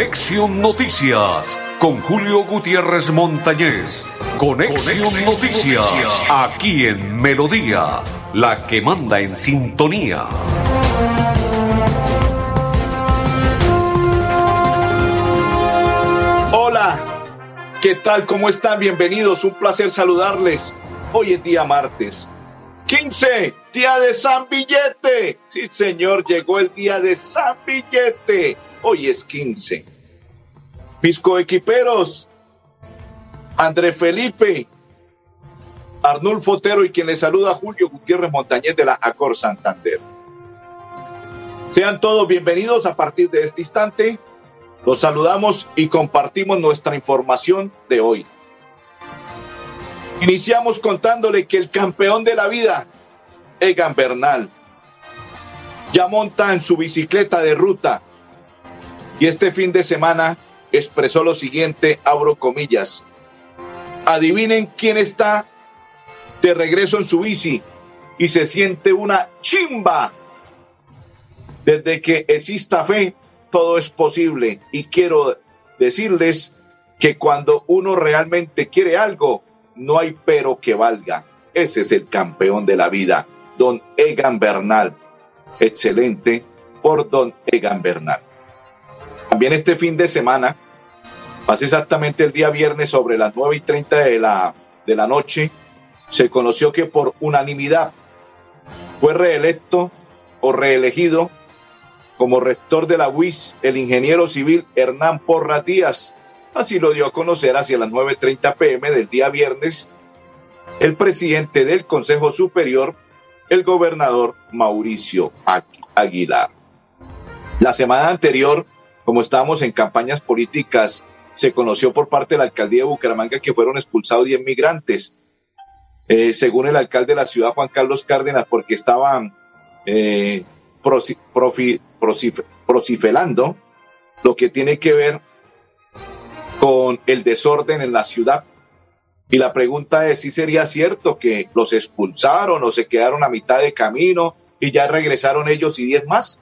Conexión Noticias con Julio Gutiérrez Montañez. Conexión, Noticias, aquí en Melodía, la que manda en sintonía. Hola, ¿qué tal? ¿Cómo están? Bienvenidos, un placer saludarles. Hoy es día martes, 15, día de San Billete. Sí, señor, llegó el día de San Billete. Hoy es 15. Pisco Equiperos, André Felipe, Arnulfo Otero y quien le saluda Julio Gutiérrez Montañez de la Acor Santander. Sean todos bienvenidos a partir de este instante. Los saludamos y compartimos nuestra información de hoy. Iniciamos contándole que el campeón de la vida, Egan Bernal, ya monta en su bicicleta de ruta y este fin de semana expresó lo siguiente, abro comillas. Adivinen quién está de regreso en su bici y se siente una chimba. Desde que exista fe, todo es posible. Y quiero decirles que cuando uno realmente quiere algo, no hay pero que valga. Ese es el campeón de la vida, don Egan Bernal. Excelente por don Egan Bernal. También este fin de semana, más exactamente el día viernes sobre las 9 y 30 de la, de la noche, se conoció que por unanimidad fue reelecto o reelegido como rector de la UIS el ingeniero civil Hernán Porra Díaz. Así lo dio a conocer hacia las 9.30 pm del día viernes el presidente del Consejo Superior, el gobernador Mauricio Aguilar. La semana anterior, como estábamos en campañas políticas, se conoció por parte de la alcaldía de Bucaramanga que fueron expulsados 10 migrantes, eh, según el alcalde de la ciudad, Juan Carlos Cárdenas, porque estaban eh, procifelando lo que tiene que ver con el desorden en la ciudad. Y la pregunta es si sería cierto que los expulsaron o se quedaron a mitad de camino y ya regresaron ellos y 10 más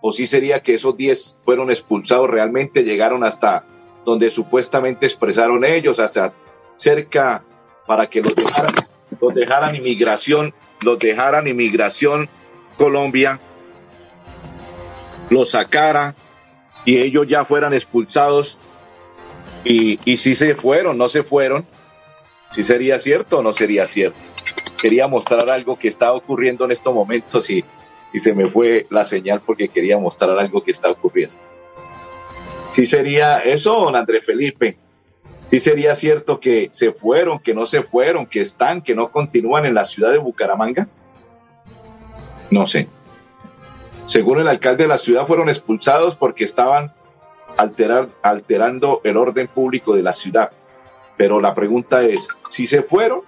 o si sería que esos 10 fueron expulsados realmente, llegaron hasta donde supuestamente expresaron ellos, hasta cerca para que los dejaran, los dejaran inmigración, los dejaran inmigración Colombia, los sacara y ellos ya fueran expulsados y, y si se fueron, no se fueron, si sería cierto o no sería cierto. Quería mostrar algo que está ocurriendo en estos momentos y y se me fue la señal porque quería mostrar algo que está ocurriendo. Si sería eso, don Andrés Felipe. Si sería cierto que se fueron, que no se fueron, que están, que no continúan en la ciudad de Bucaramanga. No sé. Según el alcalde de la ciudad, fueron expulsados porque estaban alterar, alterando el orden público de la ciudad. Pero la pregunta es, si se fueron,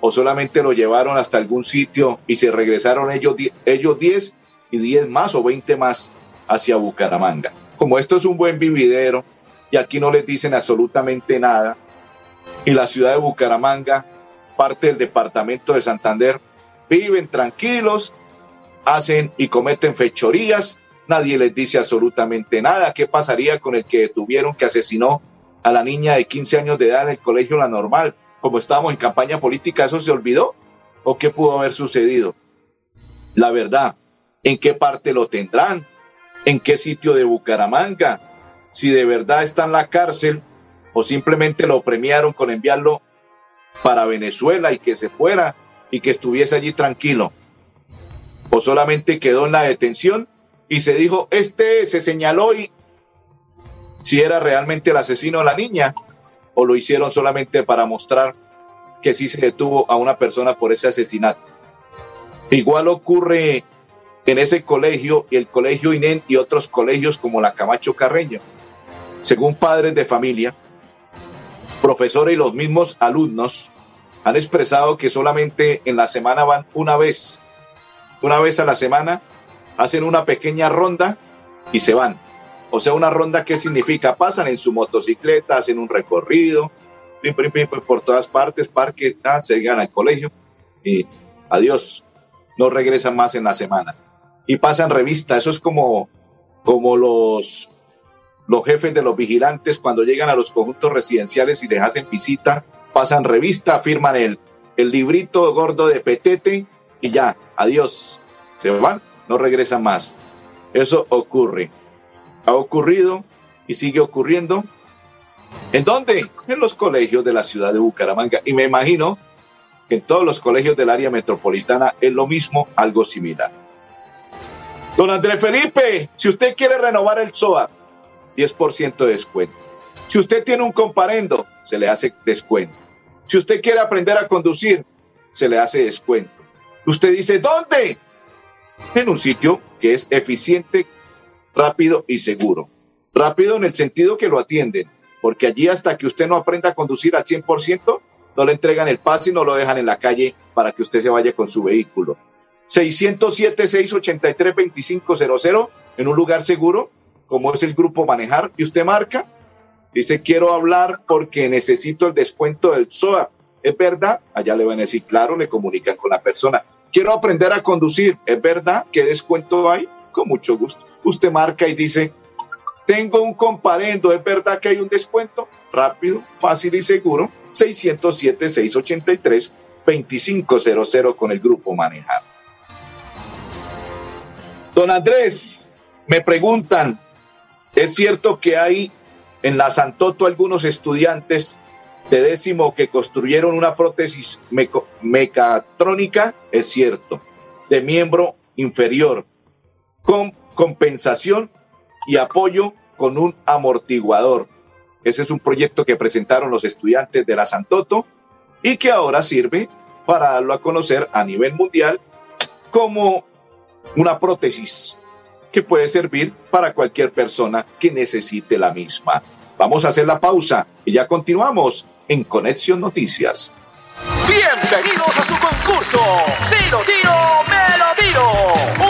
o solamente lo llevaron hasta algún sitio y se regresaron ellos, ellos 10 y 10 más o 20 más hacia Bucaramanga. Como esto es un buen vividero y aquí no les dicen absolutamente nada, y la ciudad de Bucaramanga, parte del departamento de Santander, viven tranquilos, hacen y cometen fechorías, nadie les dice absolutamente nada. ¿Qué pasaría con el que detuvieron que asesinó a la niña de 15 años de edad en el colegio La Normal? Como estábamos en campaña política, ¿eso se olvidó? ¿O qué pudo haber sucedido? La verdad, ¿en qué parte lo tendrán? ¿En qué sitio de Bucaramanga? Si de verdad está en la cárcel o simplemente lo premiaron con enviarlo para Venezuela y que se fuera y que estuviese allí tranquilo. O solamente quedó en la detención y se dijo, este se señaló y si era realmente el asesino de la niña o lo hicieron solamente para mostrar que sí se detuvo a una persona por ese asesinato. Igual ocurre en ese colegio y el colegio INEN y otros colegios como la Camacho Carreño. Según padres de familia, profesores y los mismos alumnos han expresado que solamente en la semana van una vez, una vez a la semana, hacen una pequeña ronda y se van. O sea, una ronda, ¿qué significa? Pasan en su motocicleta, hacen un recorrido, por todas partes, parque, ah, se llegan al colegio y adiós, no regresan más en la semana. Y pasan revista, eso es como, como los, los jefes de los vigilantes cuando llegan a los conjuntos residenciales y les hacen visita, pasan revista, firman el, el librito gordo de petete y ya, adiós, se van, no regresan más. Eso ocurre. Ha ocurrido y sigue ocurriendo. ¿En dónde? En los colegios de la ciudad de Bucaramanga. Y me imagino que en todos los colegios del área metropolitana es lo mismo, algo similar. Don Andrés Felipe, si usted quiere renovar el SOA, 10% de descuento. Si usted tiene un comparendo, se le hace descuento. Si usted quiere aprender a conducir, se le hace descuento. Usted dice, ¿dónde? En un sitio que es eficiente, rápido y seguro. Rápido en el sentido que lo atienden, porque allí hasta que usted no aprenda a conducir al 100%, no le entregan el pase y no lo dejan en la calle para que usted se vaya con su vehículo. 607-683-2500 en un lugar seguro, como es el grupo Manejar, y usted marca, dice, quiero hablar porque necesito el descuento del SOA. ¿Es verdad? Allá le van a decir, claro, le comunican con la persona. Quiero aprender a conducir. ¿Es verdad? ¿Qué descuento hay? Con mucho gusto. Usted marca y dice, tengo un comparendo. ¿Es verdad que hay un descuento? Rápido, fácil y seguro. 607-683-2500 con el grupo Manejar. Don Andrés, me preguntan, ¿es cierto que hay en la Santoto algunos estudiantes de décimo que construyeron una prótesis mecatrónica? Es cierto, de miembro inferior, compensación y apoyo con un amortiguador. Ese es un proyecto que presentaron los estudiantes de la Santoto y que ahora sirve para darlo a conocer a nivel mundial como una prótesis que puede servir para cualquier persona que necesite la misma. Vamos a hacer la pausa y ya continuamos en Conexión Noticias. Bienvenidos a su concurso. Si lo tiro, me lo tiro.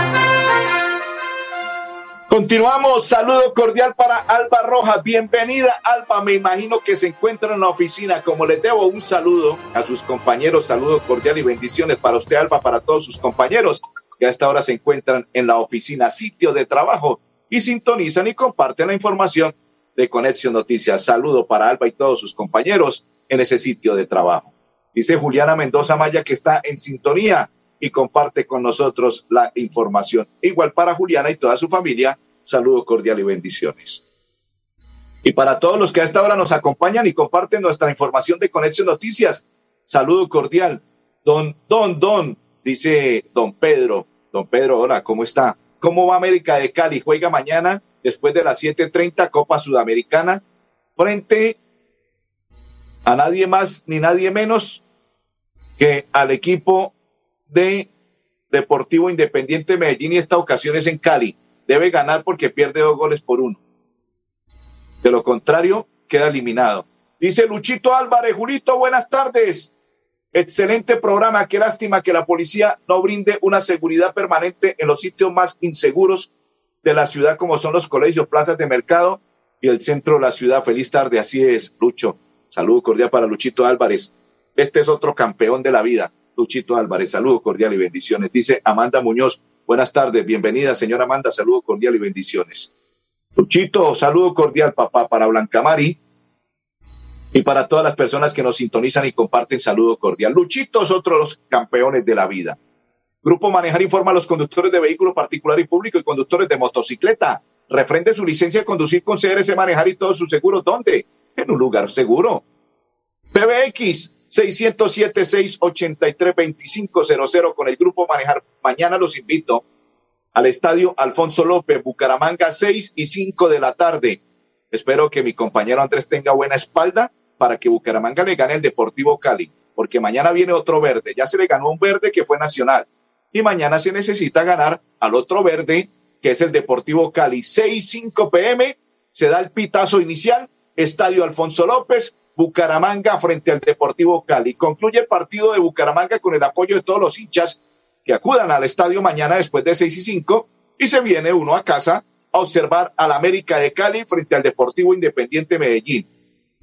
Continuamos, saludo cordial para Alba Rojas. Bienvenida, Alba. Me imagino que se encuentra en la oficina. Como les debo un saludo a sus compañeros, saludo cordial y bendiciones para usted, Alba, para todos sus compañeros que a esta hora se encuentran en la oficina, sitio de trabajo y sintonizan y comparten la información de Conexión Noticias. Saludo para Alba y todos sus compañeros en ese sitio de trabajo. Dice Juliana Mendoza Maya que está en sintonía y comparte con nosotros la información. Igual para Juliana y toda su familia, saludo cordial y bendiciones. Y para todos los que a esta hora nos acompañan y comparten nuestra información de Conexión Noticias, saludo cordial. Don, don, don, dice don Pedro. Don Pedro, hola, ¿cómo está? ¿Cómo va América de Cali? Juega mañana después de las 7:30 Copa Sudamericana frente a nadie más ni nadie menos que al equipo de Deportivo Independiente Medellín y esta ocasión es en Cali. Debe ganar porque pierde dos goles por uno. De lo contrario, queda eliminado. Dice Luchito Álvarez, Julito, buenas tardes. Excelente programa. Qué lástima que la policía no brinde una seguridad permanente en los sitios más inseguros de la ciudad, como son los colegios, plazas de mercado y el centro de la ciudad. Feliz tarde. Así es, Lucho. Saludo cordial para Luchito Álvarez. Este es otro campeón de la vida. Luchito Álvarez. Saludo cordial y bendiciones. Dice Amanda Muñoz. Buenas tardes, bienvenida, señora Amanda. Saludo cordial y bendiciones. Luchito, saludo cordial, papá, para Blancamari y para todas las personas que nos sintonizan y comparten saludo cordial. Luchito es otro de los campeones de la vida. Grupo Manejar informa a los conductores de vehículo particular y público y conductores de motocicleta. Refrende su licencia de conducir con CRC Manejar y todos sus seguros. ¿Dónde? En un lugar seguro. PBX 607-683-2500 con el grupo Manejar. Mañana los invito al estadio Alfonso López, Bucaramanga, 6 y 5 de la tarde. Espero que mi compañero Andrés tenga buena espalda para que Bucaramanga le gane el Deportivo Cali, porque mañana viene otro verde. Ya se le ganó un verde que fue nacional y mañana se necesita ganar al otro verde que es el Deportivo Cali. 6-5 pm se da el pitazo inicial Estadio Alfonso López, Bucaramanga frente al Deportivo Cali. Concluye el partido de Bucaramanga con el apoyo de todos los hinchas que acudan al estadio mañana después de seis y cinco y se viene uno a casa a observar al América de Cali frente al Deportivo Independiente Medellín.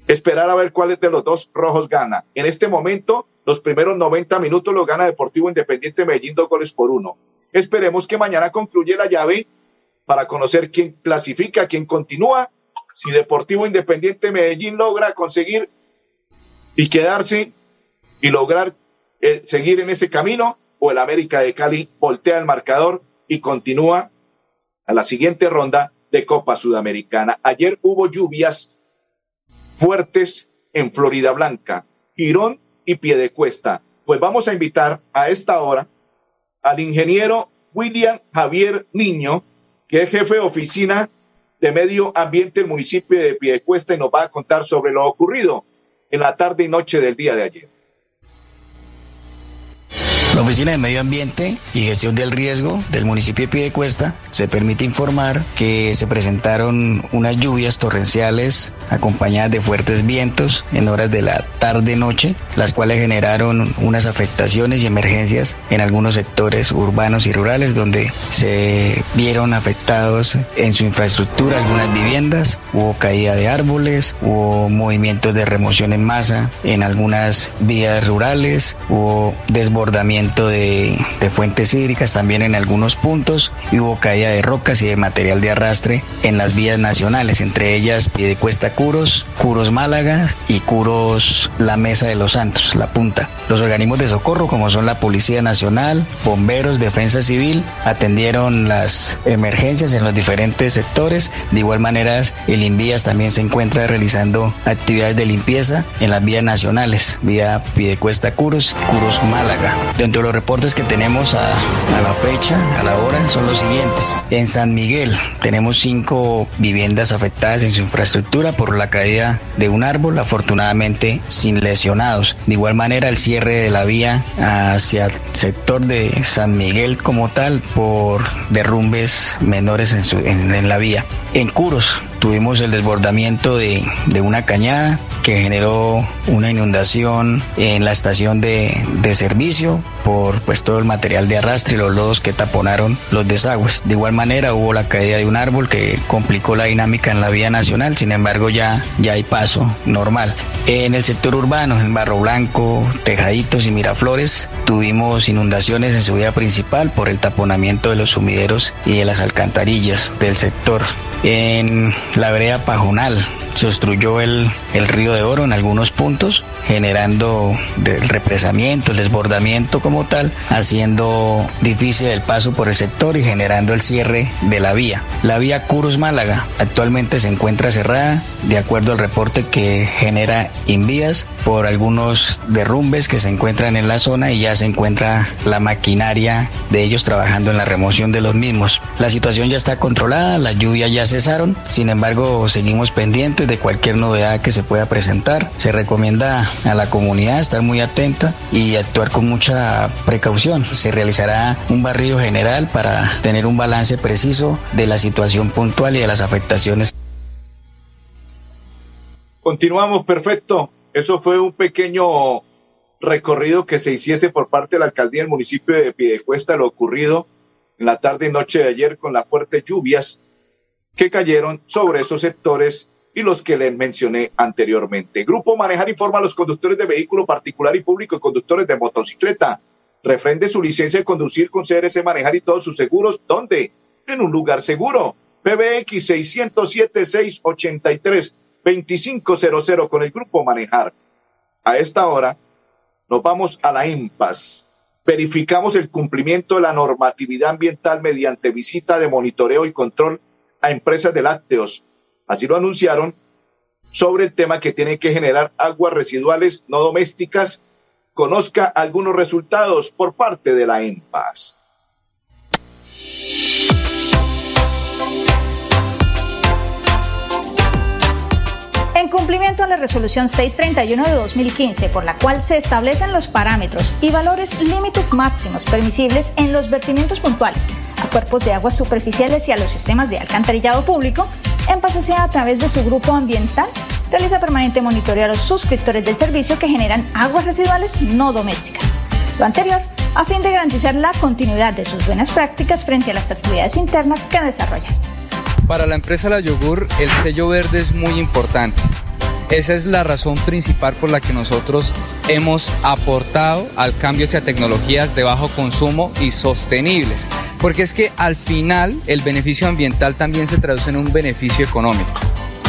Esperar a ver cuál de los dos rojos gana. En este momento, los primeros 90 minutos los gana Deportivo Independiente Medellín dos goles por uno. Esperemos que mañana concluya la llave para conocer quién clasifica, quién continúa si Deportivo Independiente Medellín logra conseguir y quedarse y lograr eh, seguir en ese camino, o el América de Cali voltea el marcador y continúa a la siguiente ronda de Copa Sudamericana. Ayer hubo lluvias fuertes en Florida Blanca, Girón y Piedecuesta. Pues vamos a invitar a esta hora al ingeniero William Javier Niño, que es jefe de oficina de Medio Ambiente del municipio de Piedecuesta y nos va a contar sobre lo ocurrido en la tarde y noche del día de ayer. La Oficina de Medio Ambiente y Gestión del Riesgo del municipio de Piedecuesta se permite informar que se presentaron unas lluvias torrenciales acompañadas de fuertes vientos en horas de la tarde-noche, las cuales generaron unas afectaciones y emergencias en algunos sectores urbanos y rurales donde se vieron afectados en su infraestructura algunas viviendas, hubo caída de árboles, hubo movimientos de remoción en masa en algunas vías rurales, hubo desbordamiento de, fuentes hídricas también en algunos puntos y hubo caída de rocas y de material de arrastre en las vías nacionales, entre ellas Piedecuesta Curos, Curos Málaga y Curos La Mesa de los Santos, La Punta. Los organismos de socorro, como son la Policía Nacional, Bomberos, Defensa Civil, atendieron las emergencias en los diferentes sectores. De igual manera, el INVIAS también se encuentra realizando actividades de limpieza en las vías nacionales, vía Piedecuesta Curos, Curos Málaga. Dentro los reportes que tenemos a, la fecha, a la hora, son los siguientes. En San Miguel tenemos cinco viviendas afectadas en su infraestructura por la caída de un árbol, afortunadamente sin lesionados. De igual manera, el cierre de la vía hacia el sector de San Miguel como tal por derrumbes menores en la vía. En Curos tuvimos el desbordamiento de, una cañada que generó una inundación en la estación de, de, servicio por pues todo el material de arrastre y los lodos que taponaron los desagües. De igual manera hubo la caída de un árbol que complicó la dinámica en la vía nacional, sin embargo ya, ya hay paso normal. En el sector urbano, en Barro Blanco, Tejaditos y Miraflores, tuvimos inundaciones en su vía principal por el taponamiento de los sumideros y de las alcantarillas del sector. En la vereda Pajonal. Se obstruyó el, el río de Oro en algunos puntos, generando el represamiento, el desbordamiento como tal, haciendo difícil el paso por el sector y generando el cierre de la vía. La vía Curus Málaga actualmente se encuentra cerrada, de acuerdo al reporte que genera Invías, por algunos derrumbes que se encuentran en la zona y ya se encuentra la maquinaria de ellos trabajando en la remoción de los mismos. La situación ya está controlada, las lluvias ya cesaron, sin embargo seguimos pendientes de cualquier novedad que se pueda presentar. Se recomienda a la comunidad estar muy atenta y actuar con mucha precaución. Se realizará un barrido general para tener un balance preciso de la situación puntual y de las afectaciones. Continuamos, perfecto. Eso fue un pequeño recorrido que se hiciese por parte de la alcaldía del municipio de Piedecuesta, lo ocurrido en la tarde y noche de ayer con las fuertes lluvias que cayeron sobre esos sectores y los que les mencioné anteriormente. Grupo Manejar informa a los conductores de vehículo particular y público y conductores de motocicleta. Refrende su licencia de conducir con CRC Manejar y todos sus seguros. ¿Dónde? En un lugar seguro. PBX 607-683-2500 con el Grupo Manejar. A esta hora nos vamos a la IMPAS. Verificamos el cumplimiento de la normatividad ambiental mediante visita de monitoreo y control a empresas de lácteos. Así lo anunciaron sobre el tema que tiene que generar aguas residuales no domésticas. Conozca algunos resultados por parte de la EMPAS. En cumplimiento a la resolución 631 de 2015, por la cual se establecen los parámetros y valores límites máximos permisibles en los vertimientos puntuales a cuerpos de aguas superficiales y a los sistemas de alcantarillado público, en a través de su grupo ambiental realiza permanente monitoreo a los suscriptores del servicio que generan aguas residuales no domésticas. Lo anterior a fin de garantizar la continuidad de sus buenas prácticas frente a las actividades internas que desarrollan. Para la empresa La Yogur, el sello verde es muy importante. Esa es la razón principal por la que nosotros hemos aportado al cambio hacia tecnologías de bajo consumo y sostenibles. Porque es que al final el beneficio ambiental también se traduce en un beneficio económico.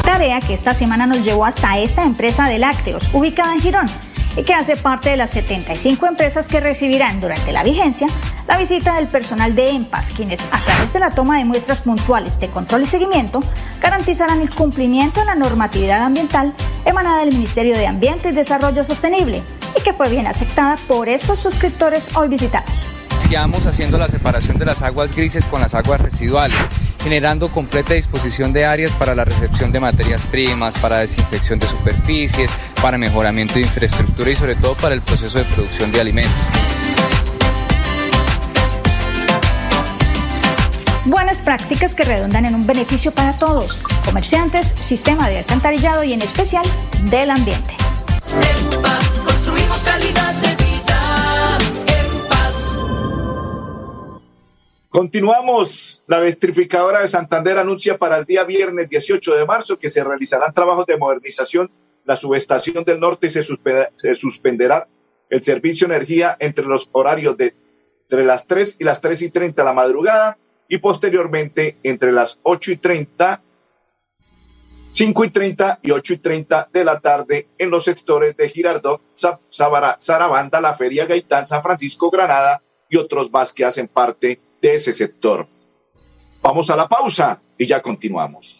Tarea que esta semana nos llevó hasta esta empresa de lácteos, ubicada en Girón y que hace parte de las 75 empresas que recibirán durante la vigencia la visita del personal de EMPAS, quienes a través de la toma de muestras puntuales de control y seguimiento garantizarán el cumplimiento de la normatividad ambiental emanada del Ministerio de Ambiente y Desarrollo Sostenible y que fue bien aceptada por estos suscriptores hoy visitados. Iniciamos haciendo la separación de las aguas grises con las aguas residuales generando completa disposición de áreas para la recepción de materias primas, para desinfección de superficies, para mejoramiento de infraestructura y sobre todo para el proceso de producción de alimentos. Buenas prácticas que redundan en un beneficio para todos, comerciantes, sistema de alcantarillado y en especial del ambiente. En paz construimos calidad de vida. En paz. Continuamos. La electrificadora de Santander anuncia para el día viernes 18 de marzo que se realizarán trabajos de modernización. La subestación del norte se, se suspenderá el servicio de energía entre los horarios de entre las 3 y las 3 y 30 de la madrugada y posteriormente entre las 8 y 30, 5 y 30 y 8 y 30 de la tarde en los sectores de Girardot, Sarabanda, La Feria Gaitán, San Francisco, Granada y otros más que hacen parte de ese sector. Vamos a la pausa y ya continuamos.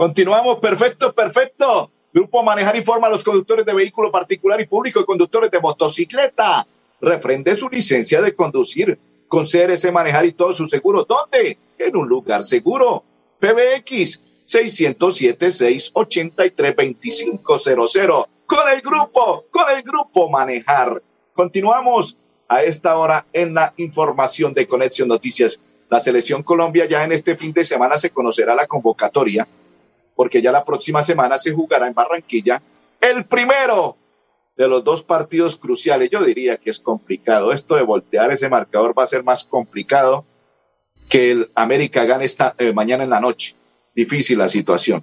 Continuamos, perfecto, perfecto. Grupo Manejar informa a los conductores de vehículo particular y público y conductores de motocicleta. Refrende su licencia de conducir con CRC Manejar y todo su seguro. ¿Dónde? En un lugar seguro. PBX 607-683-2500. Con el grupo, con el grupo Manejar. Continuamos a esta hora en la información de Conexión Noticias. La selección Colombia ya en este fin de semana se conocerá la convocatoria porque ya la próxima semana se jugará en Barranquilla el primero de los dos partidos cruciales. Yo diría que es complicado. Esto de voltear ese marcador va a ser más complicado que el América gane esta, eh, mañana en la noche. Difícil la situación.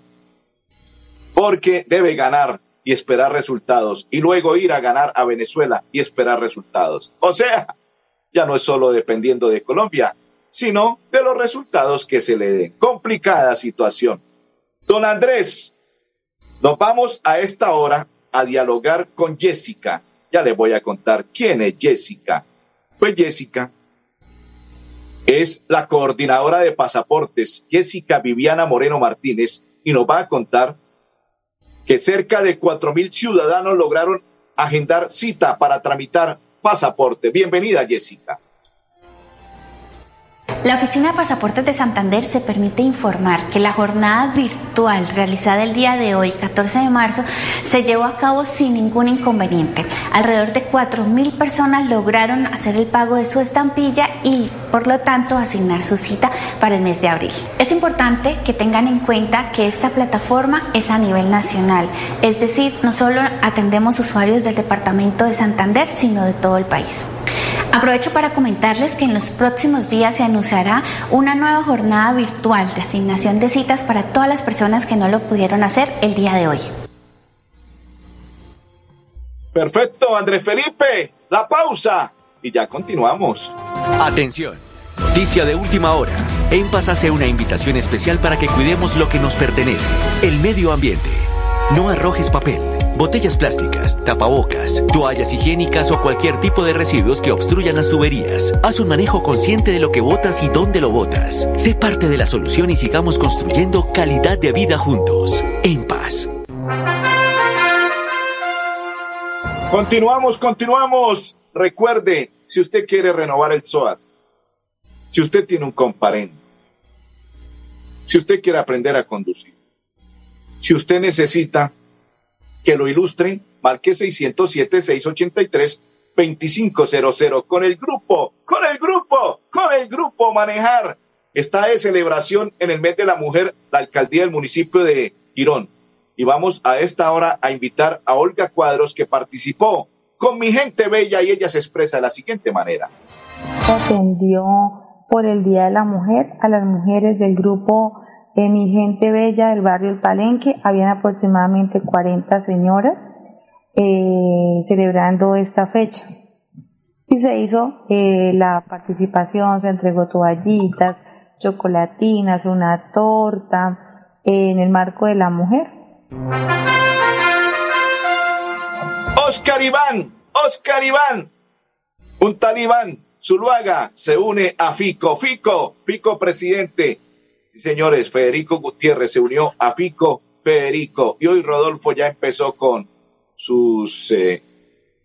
Porque debe ganar y esperar resultados y luego ir a ganar a Venezuela y esperar resultados. O sea, ya no es solo dependiendo de Colombia, sino de los resultados que se le den. Complicada situación. Don Andrés, nos vamos a esta hora a dialogar con Jessica. Ya le voy a contar quién es Jessica. Pues Jessica es la coordinadora de pasaportes, Jessica Viviana Moreno Martínez, y nos va a contar que cerca de cuatro mil ciudadanos lograron agendar cita para tramitar pasaporte. Bienvenida, Jessica. La Oficina de Pasaportes de Santander se permite informar que la jornada virtual realizada el día de hoy, 14 de marzo, se llevó a cabo sin ningún inconveniente. Alrededor de 4.000 personas lograron hacer el pago de su estampilla y, por lo tanto, asignar su cita para el mes de abril. Es importante que tengan en cuenta que esta plataforma es a nivel nacional, es decir, no solo atendemos usuarios del departamento de Santander, sino de todo el país. Aprovecho para comentarles que en los próximos días se anunciará una nueva jornada virtual de asignación de citas para todas las personas que no lo pudieron hacer el día de hoy. Perfecto, Andrés Felipe, la pausa y ya continuamos. Atención, noticia de última hora. En Paz hace una invitación especial para que cuidemos lo que nos pertenece, el medio ambiente. No arrojes papel botellas plásticas, tapabocas, toallas higiénicas o cualquier tipo de residuos que obstruyan las tuberías. Haz un manejo consciente de lo que botas y dónde lo botas. Sé parte de la solución y sigamos construyendo calidad de vida juntos. En paz. Continuamos, continuamos. Recuerde, si usted quiere renovar el SOAT, si usted tiene un comparendo, si usted quiere aprender a conducir, si usted necesita que lo ilustren, marque 607-683-2500 con el grupo, con el grupo, con el grupo Manejar. Está de celebración en el mes de la mujer, la alcaldía del municipio de Girón. Y vamos a esta hora a invitar a Olga Cuadros, que participó con mi gente bella y ella se expresa de la siguiente manera. atendió por el Día de la Mujer a las mujeres del grupo eh, Mi Gente Bella del barrio El Palenque. Habían aproximadamente 40 señoras eh, celebrando esta fecha. Y se hizo eh, la participación, se entregó toallitas, chocolatinas, una torta en el marco de la mujer. Oscar Iván, Oscar Iván, un talibán, Zuluaga, se une a Fico. Fico, Fico presidente. Señores, Federico Gutiérrez se unió a Fico, Federico. Y hoy Rodolfo ya empezó con sus eh,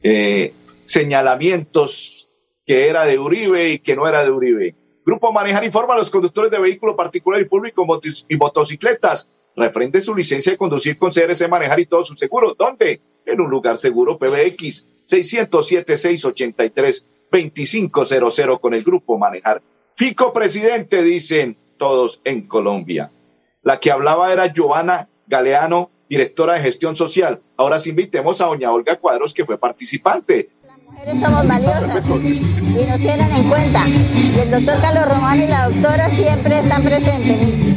eh, señalamientos que era de Uribe y que no era de Uribe. Grupo Manejar informa a los conductores de vehículos particulares y públicos motos- y motocicletas. Refrende su licencia de conducir con CRC Manejar y todos sus seguros. ¿Dónde? En un lugar seguro PBX 607-683-2500 con el Grupo Manejar. Fico presidente, dicen todos en Colombia. La que hablaba era Giovanna Galeano, directora de gestión social. Ahora sí invitemos a doña Olga Cuadros, que fue participante. somos valiosas y nos tienen en cuenta. Y el doctor Carlos Román y la doctora siempre están presentes.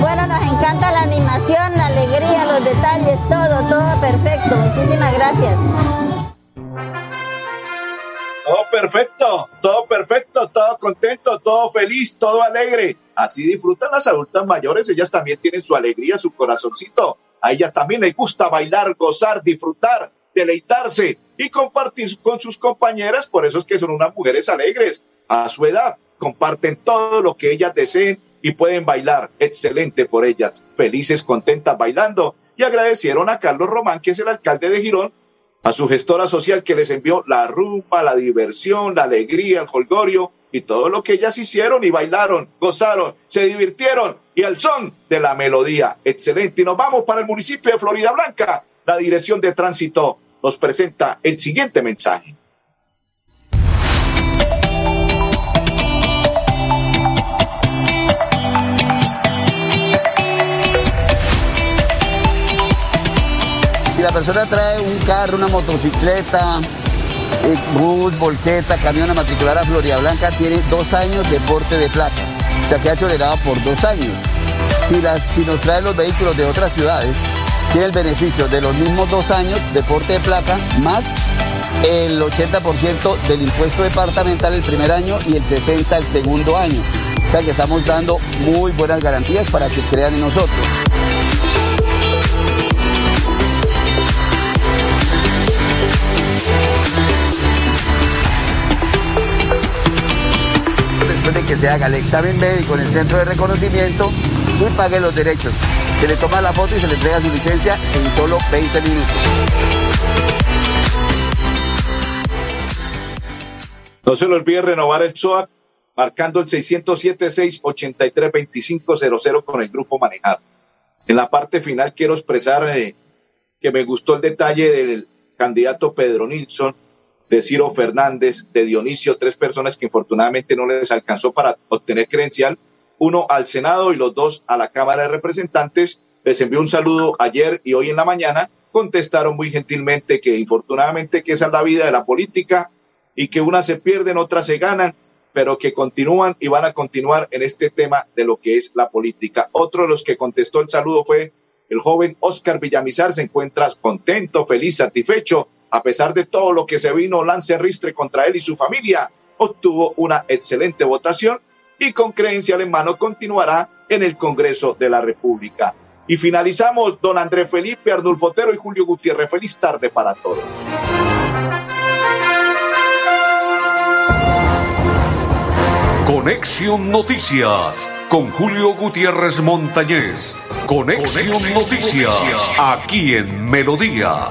Bueno, nos encanta la animación, la alegría, los detalles, todo, todo perfecto. Muchísimas gracias. Todo perfecto, todo perfecto, todo contento, todo feliz, todo alegre. Así disfrutan las adultas mayores, ellas también tienen su alegría, su corazoncito. A ellas también les gusta bailar, gozar, disfrutar, deleitarse y compartir con sus compañeras. Por eso es que son unas mujeres alegres. A su edad comparten todo lo que ellas deseen y pueden bailar. Excelente por ellas. Felices, contentas bailando. Y agradecieron a Carlos Román, que es el alcalde de Girón, a su gestora social que les envió la rumba, la diversión, la alegría, el holgorio y todo lo que ellas hicieron y bailaron, gozaron, se divirtieron y al son de la melodía. Excelente. Y nos vamos para el municipio de Florida Blanca. La Dirección de Tránsito nos presenta el siguiente mensaje. La persona trae un carro, una motocicleta, eh, bus, volqueta, camión a matricular a Florida Blanca, tiene dos años de porte de placa. O sea, queda tolerado por dos años. Si, las, si nos traen los vehículos de otras ciudades, tiene el beneficio de los mismos dos años de porte de placa más el 80% del impuesto departamental el primer año y el 60% el segundo año. O sea que estamos dando muy buenas garantías para que crean en nosotros. Se haga el examen médico en el centro de reconocimiento y pague los derechos. Se le toma la foto y se le entrega su licencia en solo 20 minutos. No se le olvide renovar el SOAT marcando el 607-683-2500 con el grupo Manejar. En la parte final quiero expresar eh, que me gustó el detalle del candidato Pedro Nilsson, de Ciro Fernández, de Dionisio, tres personas que infortunadamente no les alcanzó para obtener credencial, uno al Senado y los dos a la Cámara de Representantes. Les envió un saludo ayer y hoy en la mañana. Contestaron muy gentilmente que infortunadamente que esa es la vida de la política y que unas se pierden, otras se ganan, pero que continúan y van a continuar en este tema de lo que es la política. Otro de los que contestó el saludo fue el joven Oscar Villamizar. Se encuentra contento, feliz, satisfecho. A pesar de todo lo que se vino Lance Ristre contra él y su familia, obtuvo una excelente votación y con creencia en mano continuará en el Congreso de la República. Y finalizamos, don Andrés Felipe, Arnulfo Otero y Julio Gutiérrez. Feliz tarde para todos. Conexión Noticias con Julio Gutiérrez Montañez. Conexión, Noticias aquí en Melodía